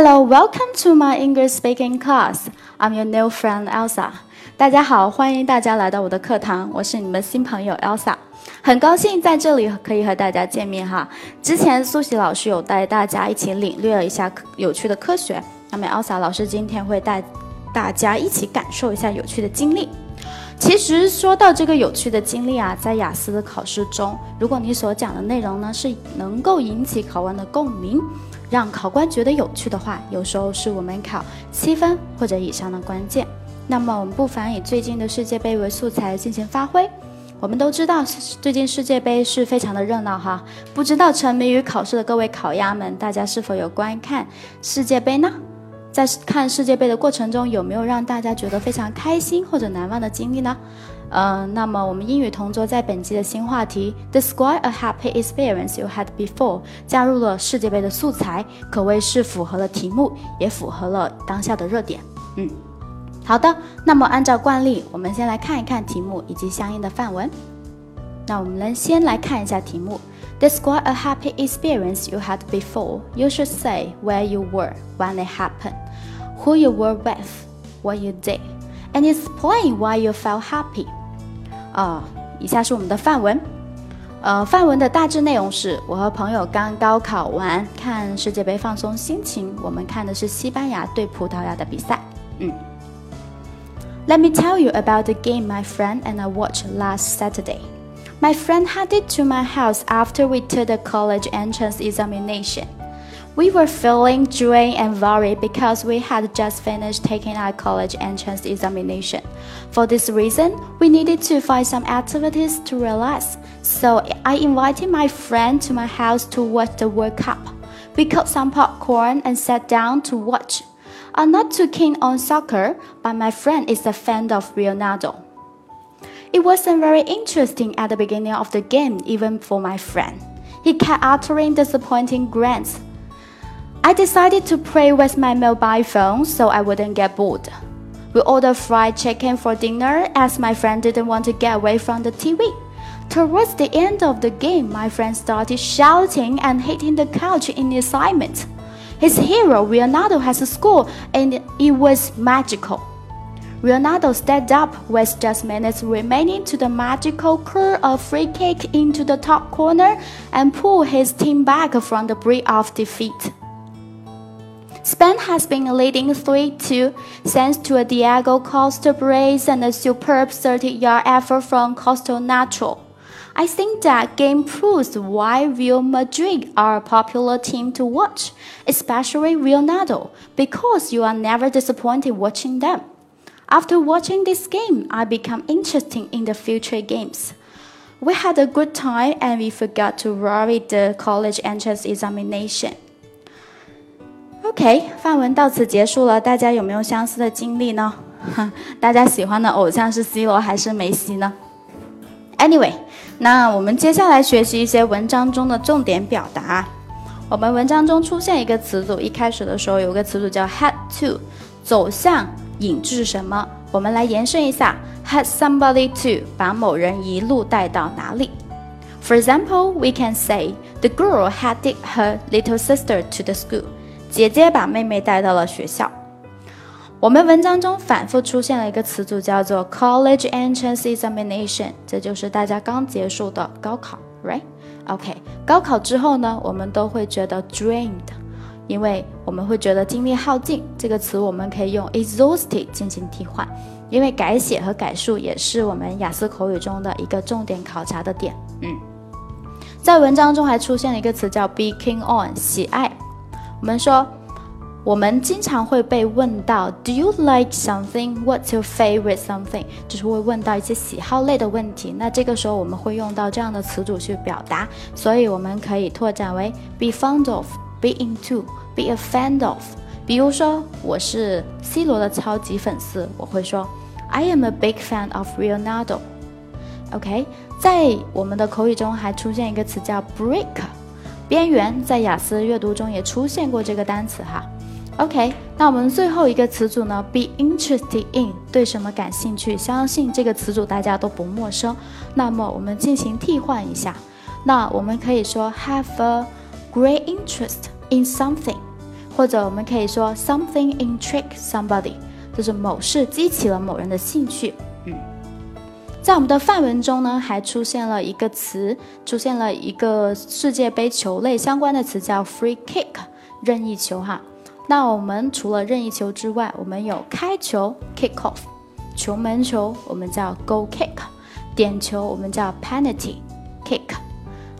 Hello, welcome to my English speaking class. I'm your new friend Elsa. 大家好，欢迎大家来到我的课堂，我是你们新朋友 Elsa。很高兴在这里可以和大家见面哈。之前苏喜老师有带大家一起领略了一下有趣的科学，那么 Elsa 老师今天会带大家一起感受一下有趣的经历。其实说到这个有趣的经历啊，在雅思的考试中，如果你所讲的内容呢是能够引起考官的共鸣，让考官觉得有趣的话，有时候是我们考七分或者以上的关键。那么我们不妨以最近的世界杯为素材进行发挥。我们都知道最近世界杯是非常的热闹哈，不知道沉迷于考试的各位考鸭们，大家是否有观看世界杯呢？在看世界杯的过程中，有没有让大家觉得非常开心或者难忘的经历呢？嗯，那么我们英语同桌在本期的新话题 Describe a happy experience you had before 加入了世界杯的素材，可谓是符合了题目，也符合了当下的热点。嗯，好的，那么按照惯例，我们先来看一看题目以及相应的范文。那我们来先来看一下题目。Describe a happy experience you had before. You should say where you were when it happened, who you were with, what you did, and explain why you felt happy. 啊，以下是我们的范文。呃，范文的大致内容是：我和朋友刚高考完，看世界杯放松心情。我们看的是西班牙对葡萄牙的比赛。嗯。Let me tell you about the game my friend and I watched last Saturday. My friend headed to my house after we took the college entrance examination. We were feeling drained and worried because we had just finished taking our college entrance examination. For this reason, we needed to find some activities to relax. So I invited my friend to my house to watch the World Cup. We cooked some popcorn and sat down to watch. I'm not too keen on soccer, but my friend is a fan of Ronaldo. It wasn't very interesting at the beginning of the game, even for my friend. He kept uttering disappointing grunts. I decided to play with my mobile phone so I wouldn't get bored. We ordered fried chicken for dinner as my friend didn't want to get away from the TV. Towards the end of the game, my friend started shouting and hitting the couch in excitement. His hero, Leonardo, has scored and it was magical. Ronaldo stepped up with just minutes remaining to the magical curl of free kick into the top corner and pulled his team back from the brink of defeat. Spain has been leading 3-2 thanks to a Diego Costa brace and a superb 30-yard effort from Castillejo. I think that game proves why Real Madrid are a popular team to watch, especially Ronaldo, because you are never disappointed watching them. After watching this game, I become interested in the future games. We had a good time and we forgot to worry the college entrance examination. OK，范文到此结束了。大家有没有相似的经历呢？大家喜欢的偶像是 C 罗还是梅西呢？Anyway，那我们接下来学习一些文章中的重点表达。我们文章中出现一个词组，一开始的时候有个词组叫 head to，走向。 引致什么？我们来延伸一下，had somebody to 把某人一路带到哪里？For example, we can say the girl headed her little sister to the school. 姐姐把妹妹带到了学校。我们文章中反复出现了一个词组，叫做 college entrance examination，这就是大家刚结束的高考，right？OK，高考之后呢，我们都会觉得 drained。因为我们会觉得精力耗尽，这个词我们可以用 exhausted 进行替换。因为改写和改述也是我们雅思口语中的一个重点考察的点。嗯，在文章中还出现了一个词叫 be keen on 喜爱。我们说，我们经常会被问到 Do you like something? What's your favorite something? 就是会问到一些喜好类的问题。那这个时候我们会用到这样的词组去表达，所以我们可以拓展为 be fond of。Be into, be a fan of。比如说，我是 C 罗的超级粉丝，我会说 I am a big fan of Ronaldo。OK，在我们的口语中还出现一个词叫 break，边缘，在雅思阅读中也出现过这个单词哈。OK，那我们最后一个词组呢？Be interested in，对什么感兴趣？相信这个词组大家都不陌生。那么我们进行替换一下，那我们可以说 have a。Great interest in something，或者我们可以说 something intrigue somebody，就是某事激起了某人的兴趣。嗯，在我们的范文中呢，还出现了一个词，出现了一个世界杯球类相关的词，叫 free kick，任意球哈。那我们除了任意球之外，我们有开球 kick off，球门球我们叫 goal kick，点球我们叫 penalty kick。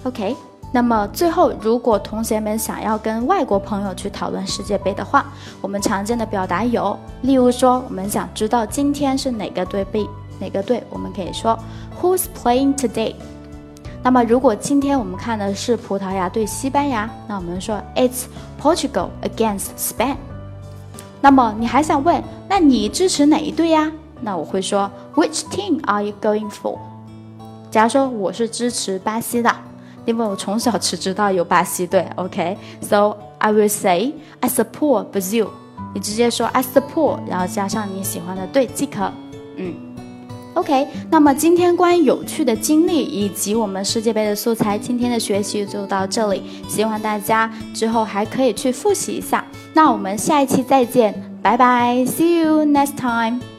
OK。那么最后，如果同学们想要跟外国朋友去讨论世界杯的话，我们常见的表达有，例如说，我们想知道今天是哪个队被哪个队，我们可以说 Who's playing today？那么如果今天我们看的是葡萄牙对西班牙，那我们说 It's Portugal against Spain。那么你还想问，那你支持哪一队呀？那我会说 Which team are you going for？假如说我是支持巴西的。因为我从小只知道有巴西队，OK，so I will say I support Brazil。你直接说 I support，然后加上你喜欢的队即可。嗯，OK。那么今天关于有趣的经历以及我们世界杯的素材，今天的学习就到这里。希望大家之后还可以去复习一下。那我们下一期再见，拜拜，See you next time。